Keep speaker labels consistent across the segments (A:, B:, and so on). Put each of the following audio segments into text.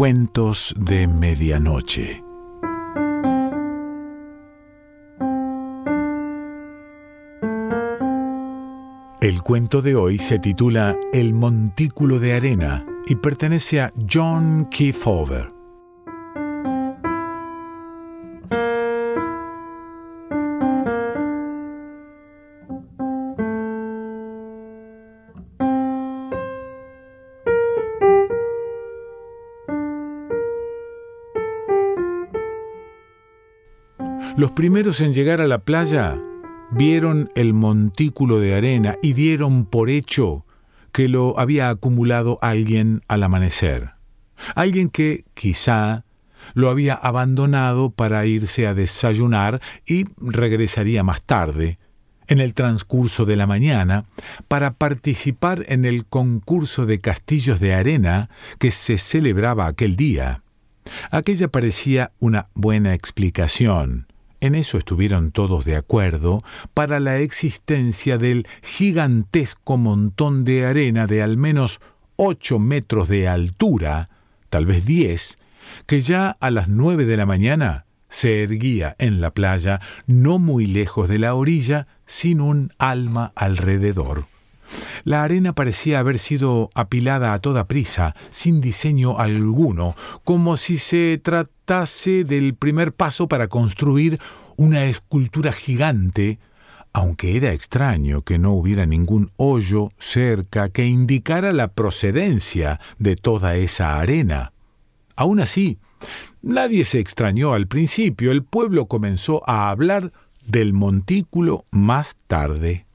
A: Cuentos de Medianoche. El cuento de hoy se titula El Montículo de Arena y pertenece a John Kiefover. Los primeros en llegar a la playa vieron el montículo de arena y dieron por hecho que lo había acumulado alguien al amanecer. Alguien que, quizá, lo había abandonado para irse a desayunar y regresaría más tarde, en el transcurso de la mañana, para participar en el concurso de castillos de arena que se celebraba aquel día. Aquella parecía una buena explicación, en eso estuvieron todos de acuerdo para la existencia del gigantesco montón de arena de al menos ocho metros de altura, tal vez diez, que ya a las nueve de la mañana se erguía en la playa, no muy lejos de la orilla, sin un alma alrededor. La arena parecía haber sido apilada a toda prisa, sin diseño alguno, como si se tratase del primer paso para construir una escultura gigante, aunque era extraño que no hubiera ningún hoyo cerca que indicara la procedencia de toda esa arena. Aún así, nadie se extrañó al principio, el pueblo comenzó a hablar del montículo más tarde.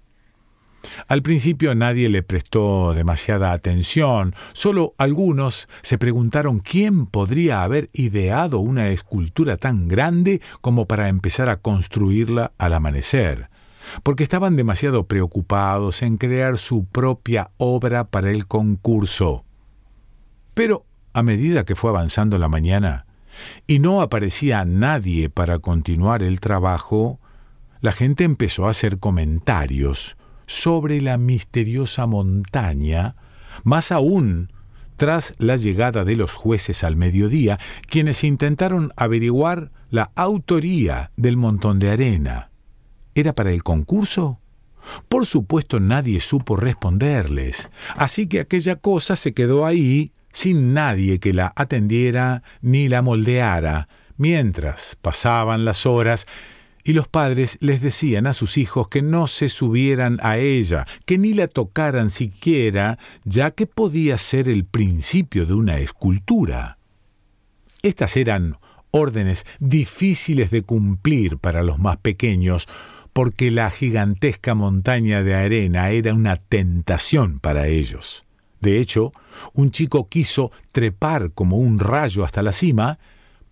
A: Al principio nadie le prestó demasiada atención, solo algunos se preguntaron quién podría haber ideado una escultura tan grande como para empezar a construirla al amanecer, porque estaban demasiado preocupados en crear su propia obra para el concurso. Pero, a medida que fue avanzando la mañana, y no aparecía nadie para continuar el trabajo, la gente empezó a hacer comentarios, sobre la misteriosa montaña, más aún tras la llegada de los jueces al mediodía, quienes intentaron averiguar la autoría del montón de arena. ¿Era para el concurso? Por supuesto nadie supo responderles, así que aquella cosa se quedó ahí sin nadie que la atendiera ni la moldeara, mientras pasaban las horas y los padres les decían a sus hijos que no se subieran a ella, que ni la tocaran siquiera, ya que podía ser el principio de una escultura. Estas eran órdenes difíciles de cumplir para los más pequeños, porque la gigantesca montaña de arena era una tentación para ellos. De hecho, un chico quiso trepar como un rayo hasta la cima,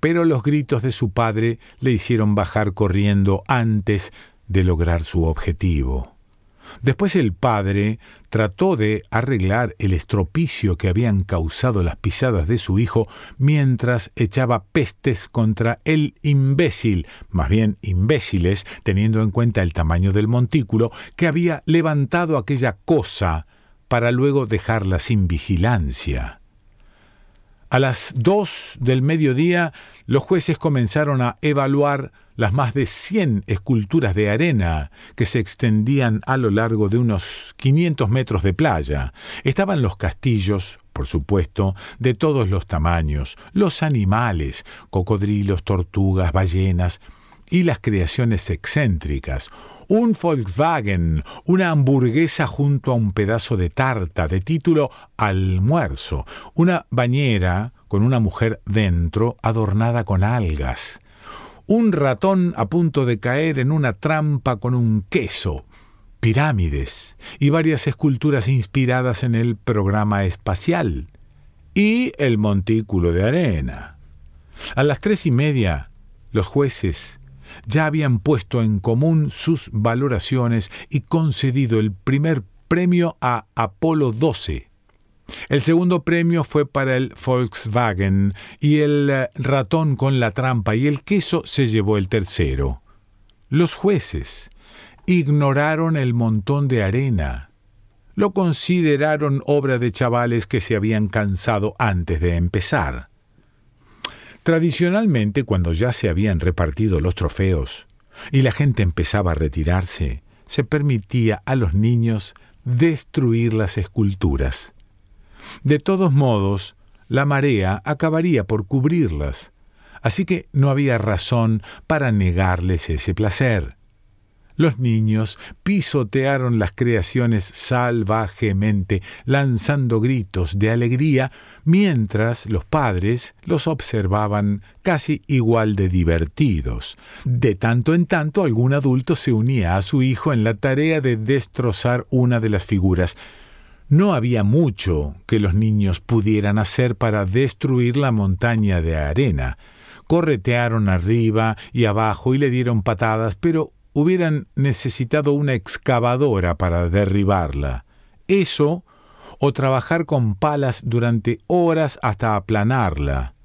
A: pero los gritos de su padre le hicieron bajar corriendo antes de lograr su objetivo. Después el padre trató de arreglar el estropicio que habían causado las pisadas de su hijo mientras echaba pestes contra el imbécil, más bien imbéciles, teniendo en cuenta el tamaño del montículo, que había levantado aquella cosa para luego dejarla sin vigilancia. A las dos del mediodía, los jueces comenzaron a evaluar las más de cien esculturas de arena que se extendían a lo largo de unos 500 metros de playa. Estaban los castillos, por supuesto, de todos los tamaños, los animales, cocodrilos, tortugas, ballenas, y las creaciones excéntricas, un Volkswagen, una hamburguesa junto a un pedazo de tarta de título almuerzo, una bañera con una mujer dentro adornada con algas, un ratón a punto de caer en una trampa con un queso, pirámides y varias esculturas inspiradas en el programa espacial, y el montículo de arena. A las tres y media, los jueces ya habían puesto en común sus valoraciones y concedido el primer premio a Apolo 12. El segundo premio fue para el Volkswagen y el eh, ratón con la trampa y el queso se llevó el tercero. Los jueces ignoraron el montón de arena. Lo consideraron obra de chavales que se habían cansado antes de empezar. Tradicionalmente, cuando ya se habían repartido los trofeos y la gente empezaba a retirarse, se permitía a los niños destruir las esculturas. De todos modos, la marea acabaría por cubrirlas, así que no había razón para negarles ese placer. Los niños pisotearon las creaciones salvajemente, lanzando gritos de alegría, mientras los padres los observaban casi igual de divertidos. De tanto en tanto algún adulto se unía a su hijo en la tarea de destrozar una de las figuras. No había mucho que los niños pudieran hacer para destruir la montaña de arena. Corretearon arriba y abajo y le dieron patadas, pero hubieran necesitado una excavadora para derribarla. Eso o trabajar con palas durante horas hasta aplanarla.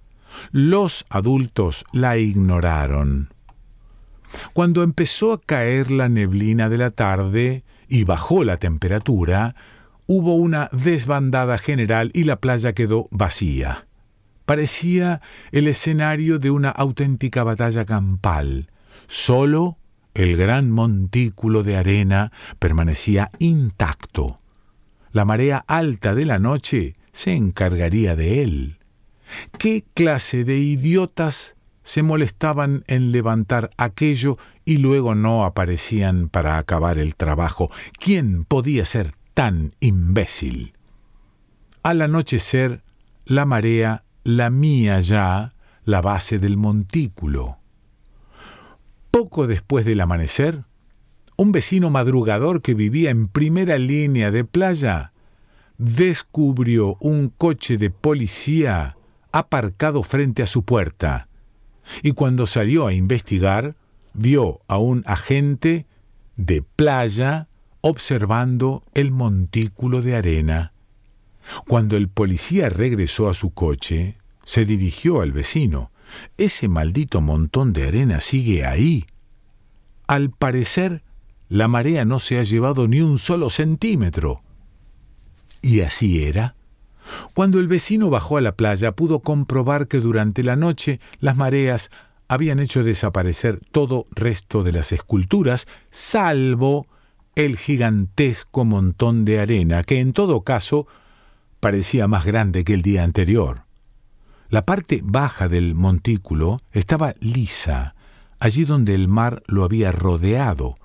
A: Los adultos la ignoraron. Cuando empezó a caer la neblina de la tarde y bajó la temperatura, hubo una desbandada general y la playa quedó vacía. Parecía el escenario de una auténtica batalla campal. Solo el gran montículo de arena permanecía intacto. La marea alta de la noche se encargaría de él. ¿Qué clase de idiotas se molestaban en levantar aquello y luego no aparecían para acabar el trabajo? ¿Quién podía ser tan imbécil? Al anochecer, la marea lamía ya la base del montículo. Poco después del amanecer, un vecino madrugador que vivía en primera línea de playa descubrió un coche de policía aparcado frente a su puerta y cuando salió a investigar vio a un agente de playa observando el montículo de arena. Cuando el policía regresó a su coche, se dirigió al vecino ese maldito montón de arena sigue ahí. Al parecer, la marea no se ha llevado ni un solo centímetro. Y así era. Cuando el vecino bajó a la playa pudo comprobar que durante la noche las mareas habían hecho desaparecer todo resto de las esculturas, salvo el gigantesco montón de arena, que en todo caso parecía más grande que el día anterior. La parte baja del montículo estaba lisa, allí donde el mar lo había rodeado.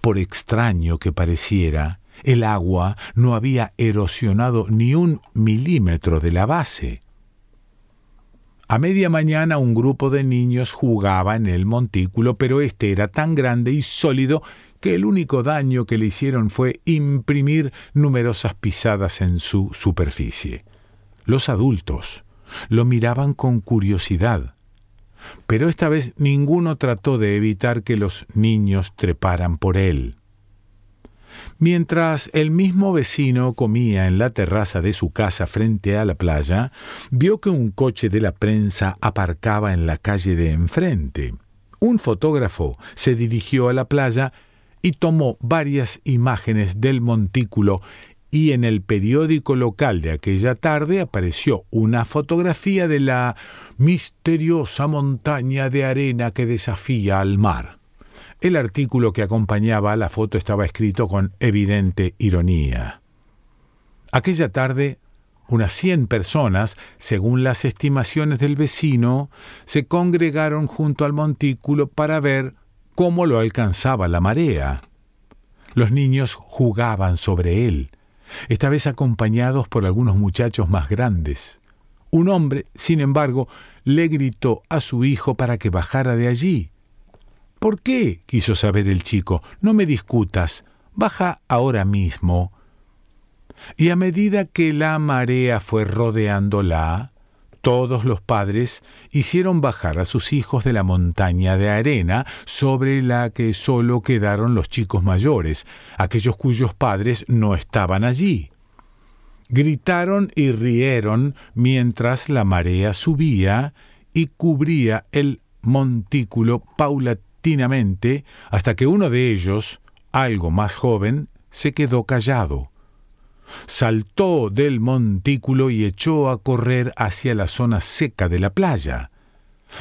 A: Por extraño que pareciera, el agua no había erosionado ni un milímetro de la base. A media mañana un grupo de niños jugaba en el montículo, pero este era tan grande y sólido que el único daño que le hicieron fue imprimir numerosas pisadas en su superficie. Los adultos, lo miraban con curiosidad. Pero esta vez ninguno trató de evitar que los niños treparan por él. Mientras el mismo vecino comía en la terraza de su casa frente a la playa, vio que un coche de la prensa aparcaba en la calle de enfrente. Un fotógrafo se dirigió a la playa y tomó varias imágenes del montículo y en el periódico local de aquella tarde apareció una fotografía de la misteriosa montaña de arena que desafía al mar. El artículo que acompañaba la foto estaba escrito con evidente ironía. Aquella tarde, unas cien personas, según las estimaciones del vecino, se congregaron junto al montículo para ver cómo lo alcanzaba la marea. Los niños jugaban sobre él, esta vez acompañados por algunos muchachos más grandes. Un hombre, sin embargo, le gritó a su hijo para que bajara de allí. ¿Por qué? quiso saber el chico. No me discutas. Baja ahora mismo. Y a medida que la marea fue rodeándola, todos los padres hicieron bajar a sus hijos de la montaña de arena sobre la que solo quedaron los chicos mayores, aquellos cuyos padres no estaban allí. Gritaron y rieron mientras la marea subía y cubría el montículo paulatinamente hasta que uno de ellos, algo más joven, se quedó callado saltó del montículo y echó a correr hacia la zona seca de la playa.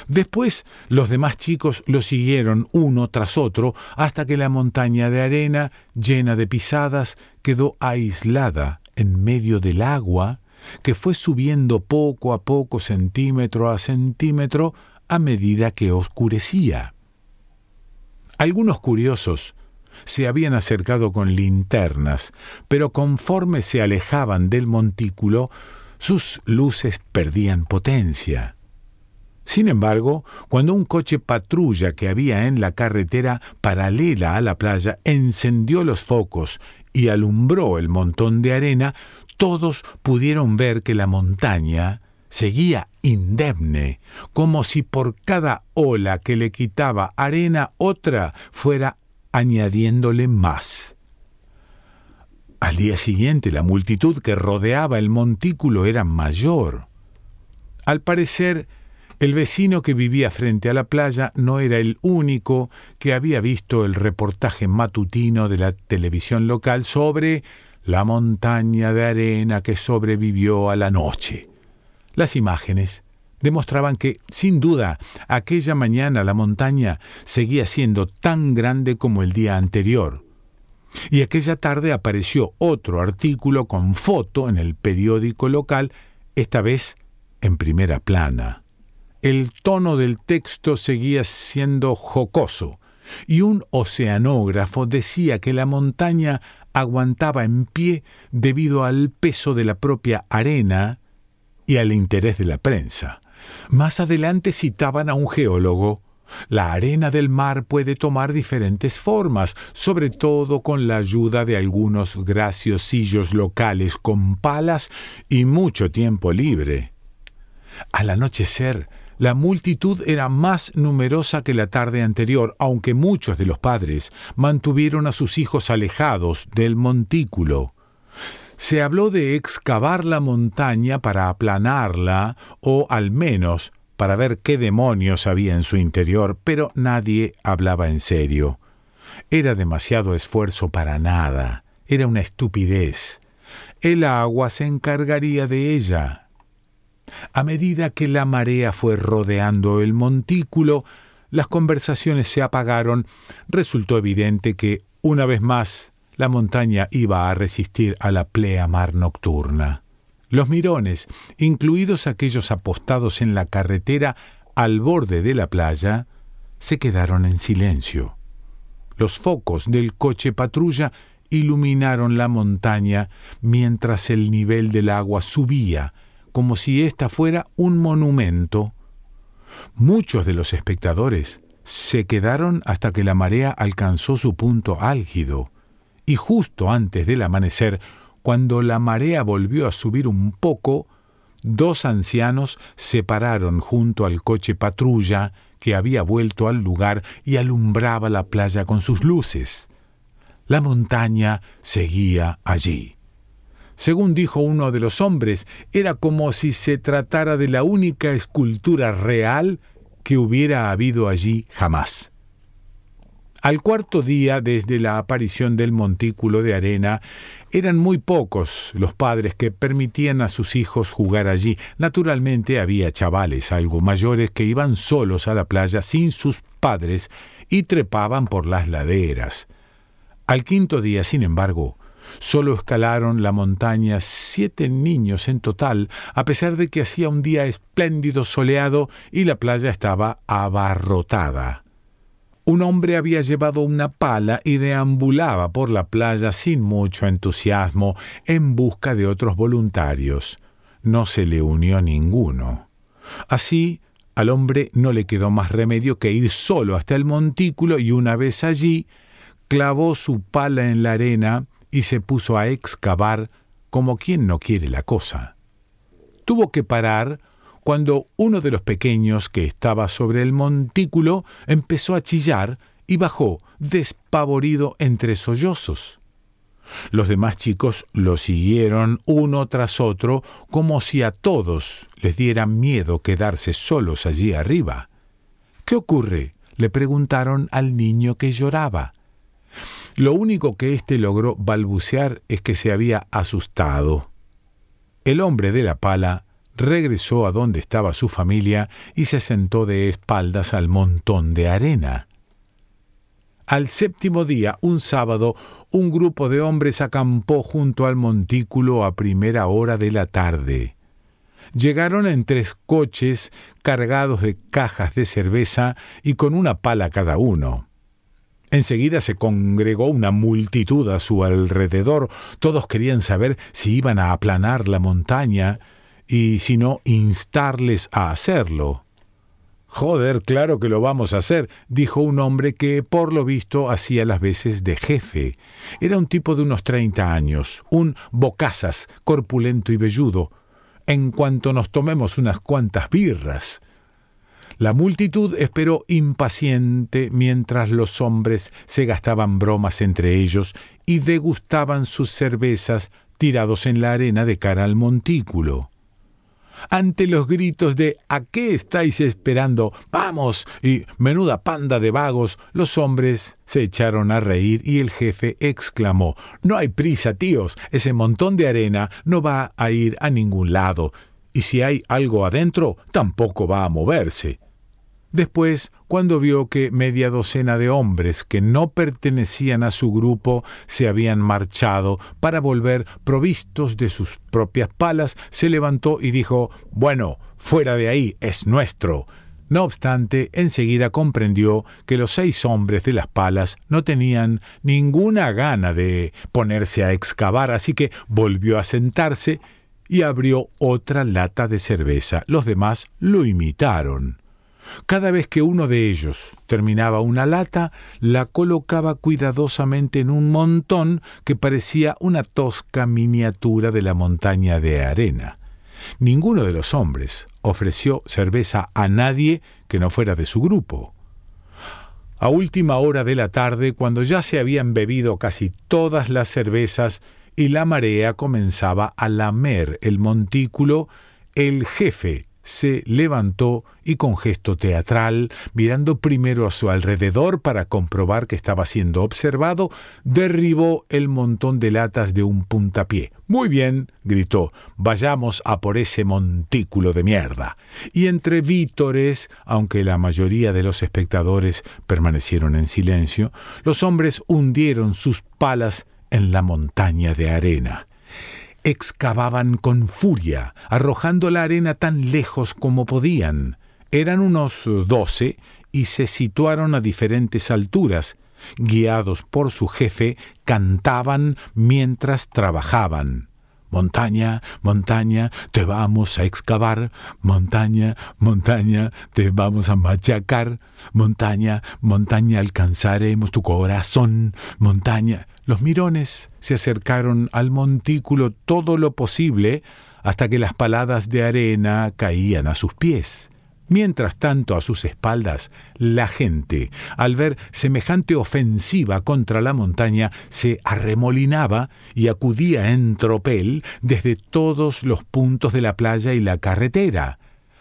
A: Después los demás chicos lo siguieron uno tras otro hasta que la montaña de arena, llena de pisadas, quedó aislada en medio del agua que fue subiendo poco a poco, centímetro a centímetro, a medida que oscurecía. Algunos curiosos se habían acercado con linternas, pero conforme se alejaban del montículo, sus luces perdían potencia. Sin embargo, cuando un coche patrulla que había en la carretera paralela a la playa encendió los focos y alumbró el montón de arena, todos pudieron ver que la montaña seguía indemne, como si por cada ola que le quitaba arena otra fuera añadiéndole más. Al día siguiente la multitud que rodeaba el montículo era mayor. Al parecer, el vecino que vivía frente a la playa no era el único que había visto el reportaje matutino de la televisión local sobre la montaña de arena que sobrevivió a la noche. Las imágenes demostraban que, sin duda, aquella mañana la montaña seguía siendo tan grande como el día anterior. Y aquella tarde apareció otro artículo con foto en el periódico local, esta vez en primera plana el tono del texto seguía siendo jocoso, y un oceanógrafo decía que la montaña aguantaba en pie debido al peso de la propia arena y al interés de la prensa. Más adelante citaban a un geólogo. La arena del mar puede tomar diferentes formas, sobre todo con la ayuda de algunos graciosillos locales con palas y mucho tiempo libre. Al anochecer, la multitud era más numerosa que la tarde anterior, aunque muchos de los padres mantuvieron a sus hijos alejados del montículo. Se habló de excavar la montaña para aplanarla o al menos para ver qué demonios había en su interior, pero nadie hablaba en serio. Era demasiado esfuerzo para nada, era una estupidez. El agua se encargaría de ella. A medida que la marea fue rodeando el montículo, las conversaciones se apagaron, resultó evidente que, una vez más, la montaña iba a resistir a la pleamar nocturna. Los mirones, incluidos aquellos apostados en la carretera al borde de la playa, se quedaron en silencio. Los focos del coche patrulla iluminaron la montaña mientras el nivel del agua subía como si ésta fuera un monumento. Muchos de los espectadores se quedaron hasta que la marea alcanzó su punto álgido, y justo antes del amanecer, cuando la marea volvió a subir un poco, dos ancianos se pararon junto al coche patrulla que había vuelto al lugar y alumbraba la playa con sus luces. La montaña seguía allí. Según dijo uno de los hombres, era como si se tratara de la única escultura real que hubiera habido allí jamás. Al cuarto día desde la aparición del montículo de arena, eran muy pocos los padres que permitían a sus hijos jugar allí. Naturalmente había chavales algo mayores que iban solos a la playa sin sus padres y trepaban por las laderas. Al quinto día, sin embargo, Solo escalaron la montaña siete niños en total, a pesar de que hacía un día espléndido soleado y la playa estaba abarrotada. Un hombre había llevado una pala y deambulaba por la playa sin mucho entusiasmo en busca de otros voluntarios. No se le unió ninguno. Así, al hombre no le quedó más remedio que ir solo hasta el montículo y una vez allí, clavó su pala en la arena y se puso a excavar como quien no quiere la cosa. Tuvo que parar cuando uno de los pequeños que estaba sobre el montículo empezó a chillar y bajó despavorido entre sollozos. Los demás chicos lo siguieron uno tras otro como si a todos les diera miedo quedarse solos allí arriba. ¿Qué ocurre? le preguntaron al niño que lloraba. Lo único que éste logró balbucear es que se había asustado. El hombre de la pala regresó a donde estaba su familia y se sentó de espaldas al montón de arena. Al séptimo día, un sábado, un grupo de hombres acampó junto al montículo a primera hora de la tarde. Llegaron en tres coches cargados de cajas de cerveza y con una pala cada uno. Enseguida se congregó una multitud a su alrededor. Todos querían saber si iban a aplanar la montaña y si no instarles a hacerlo. Joder, claro que lo vamos a hacer, dijo un hombre que por lo visto hacía las veces de jefe. Era un tipo de unos treinta años, un bocazas, corpulento y velludo. En cuanto nos tomemos unas cuantas birras. La multitud esperó impaciente mientras los hombres se gastaban bromas entre ellos y degustaban sus cervezas tirados en la arena de cara al montículo ante los gritos de ¿A qué estáis esperando? ¡Vamos! y menuda panda de vagos, los hombres se echaron a reír y el jefe exclamó No hay prisa, tíos, ese montón de arena no va a ir a ningún lado, y si hay algo adentro, tampoco va a moverse. Después, cuando vio que media docena de hombres que no pertenecían a su grupo se habían marchado para volver provistos de sus propias palas, se levantó y dijo Bueno, fuera de ahí, es nuestro. No obstante, enseguida comprendió que los seis hombres de las palas no tenían ninguna gana de ponerse a excavar, así que volvió a sentarse y abrió otra lata de cerveza. Los demás lo imitaron. Cada vez que uno de ellos terminaba una lata, la colocaba cuidadosamente en un montón que parecía una tosca miniatura de la montaña de arena. Ninguno de los hombres ofreció cerveza a nadie que no fuera de su grupo. A última hora de la tarde, cuando ya se habían bebido casi todas las cervezas y la marea comenzaba a lamer el montículo, el jefe se levantó y con gesto teatral, mirando primero a su alrededor para comprobar que estaba siendo observado, derribó el montón de latas de un puntapié. Muy bien, gritó, vayamos a por ese montículo de mierda. Y entre vítores, aunque la mayoría de los espectadores permanecieron en silencio, los hombres hundieron sus palas en la montaña de arena excavaban con furia, arrojando la arena tan lejos como podían. Eran unos doce y se situaron a diferentes alturas. Guiados por su jefe, cantaban mientras trabajaban. Montaña, montaña, te vamos a excavar. Montaña, montaña, te vamos a machacar. Montaña, montaña, alcanzaremos tu corazón. Montaña. Los mirones se acercaron al montículo todo lo posible hasta que las paladas de arena caían a sus pies. Mientras tanto, a sus espaldas, la gente, al ver semejante ofensiva contra la montaña, se arremolinaba y acudía en tropel desde todos los puntos de la playa y la carretera.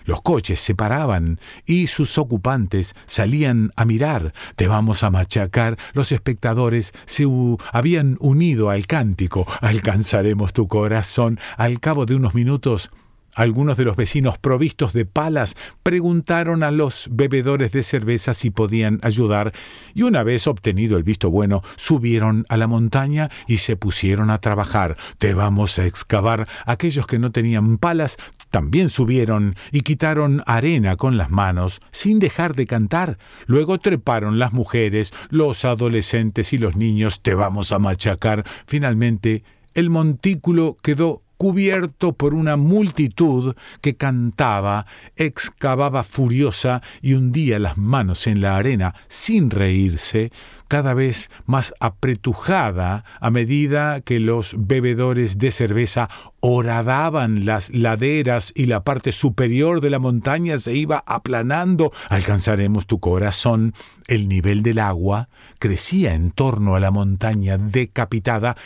A: Los coches se paraban y sus ocupantes salían a mirar. Te vamos a machacar. Los espectadores se habían unido al cántico. Alcanzaremos tu corazón. Al cabo de unos minutos algunos de los vecinos provistos de palas preguntaron a los bebedores de cerveza si podían ayudar y una vez obtenido el visto bueno subieron a la montaña y se pusieron a trabajar. Te vamos a excavar. Aquellos que no tenían palas también subieron y quitaron arena con las manos sin dejar de cantar. Luego treparon las mujeres, los adolescentes y los niños. Te vamos a machacar. Finalmente el montículo quedó cubierto por una multitud que cantaba, excavaba furiosa y hundía las manos en la arena sin reírse, cada vez más apretujada a medida que los bebedores de cerveza horadaban las laderas y la parte superior de la montaña se iba aplanando. Alcanzaremos tu corazón. El nivel del agua crecía en torno a la montaña decapitada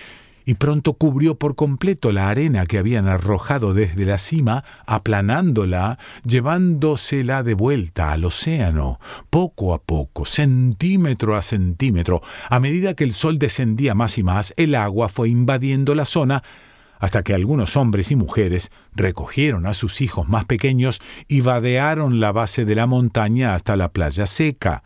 A: y pronto cubrió por completo la arena que habían arrojado desde la cima, aplanándola, llevándosela de vuelta al océano, poco a poco, centímetro a centímetro. A medida que el sol descendía más y más, el agua fue invadiendo la zona hasta que algunos hombres y mujeres recogieron a sus hijos más pequeños y vadearon la base de la montaña hasta la playa seca.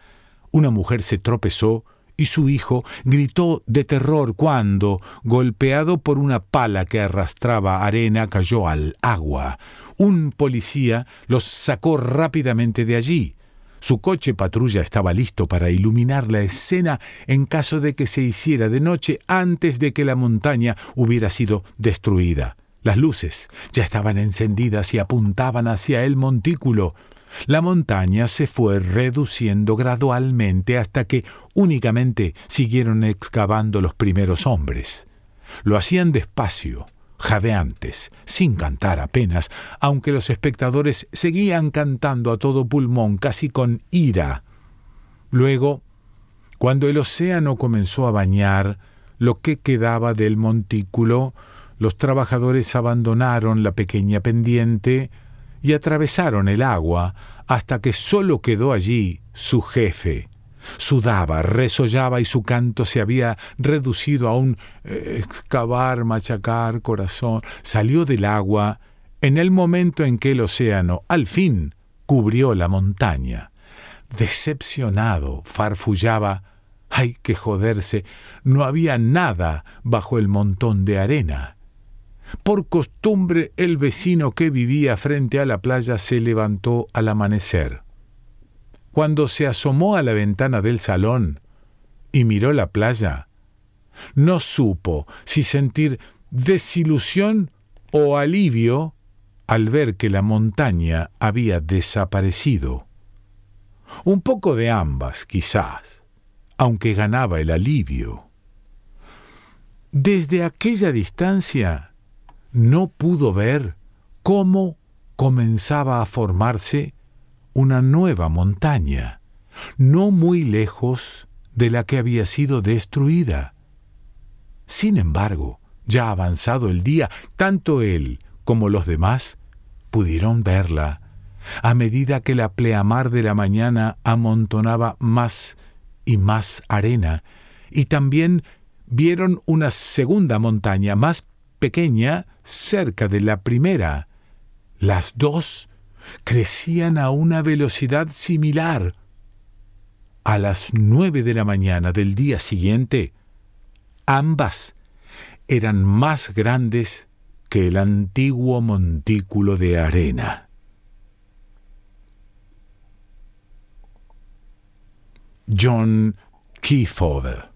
A: Una mujer se tropezó y su hijo gritó de terror cuando, golpeado por una pala que arrastraba arena, cayó al agua. Un policía los sacó rápidamente de allí. Su coche patrulla estaba listo para iluminar la escena en caso de que se hiciera de noche antes de que la montaña hubiera sido destruida. Las luces ya estaban encendidas y apuntaban hacia el montículo. La montaña se fue reduciendo gradualmente hasta que únicamente siguieron excavando los primeros hombres. Lo hacían despacio, jadeantes, sin cantar apenas, aunque los espectadores seguían cantando a todo pulmón, casi con ira. Luego, cuando el océano comenzó a bañar lo que quedaba del montículo, los trabajadores abandonaron la pequeña pendiente y atravesaron el agua hasta que solo quedó allí su jefe, Sudaba, resollaba y su canto se había reducido a un eh, excavar, machacar, corazón. Salió del agua en el momento en que el océano, al fin, cubrió la montaña. Decepcionado, farfullaba. ¡Hay que joderse! No había nada bajo el montón de arena. Por costumbre, el vecino que vivía frente a la playa se levantó al amanecer. Cuando se asomó a la ventana del salón y miró la playa, no supo si sentir desilusión o alivio al ver que la montaña había desaparecido. Un poco de ambas, quizás, aunque ganaba el alivio. Desde aquella distancia no pudo ver cómo comenzaba a formarse una nueva montaña, no muy lejos de la que había sido destruida. Sin embargo, ya avanzado el día, tanto él como los demás pudieron verla, a medida que la pleamar de la mañana amontonaba más y más arena, y también vieron una segunda montaña más pequeña cerca de la primera. Las dos crecían a una velocidad similar. A las nueve de la mañana del día siguiente, ambas eran más grandes que el antiguo montículo de arena. John Keyfather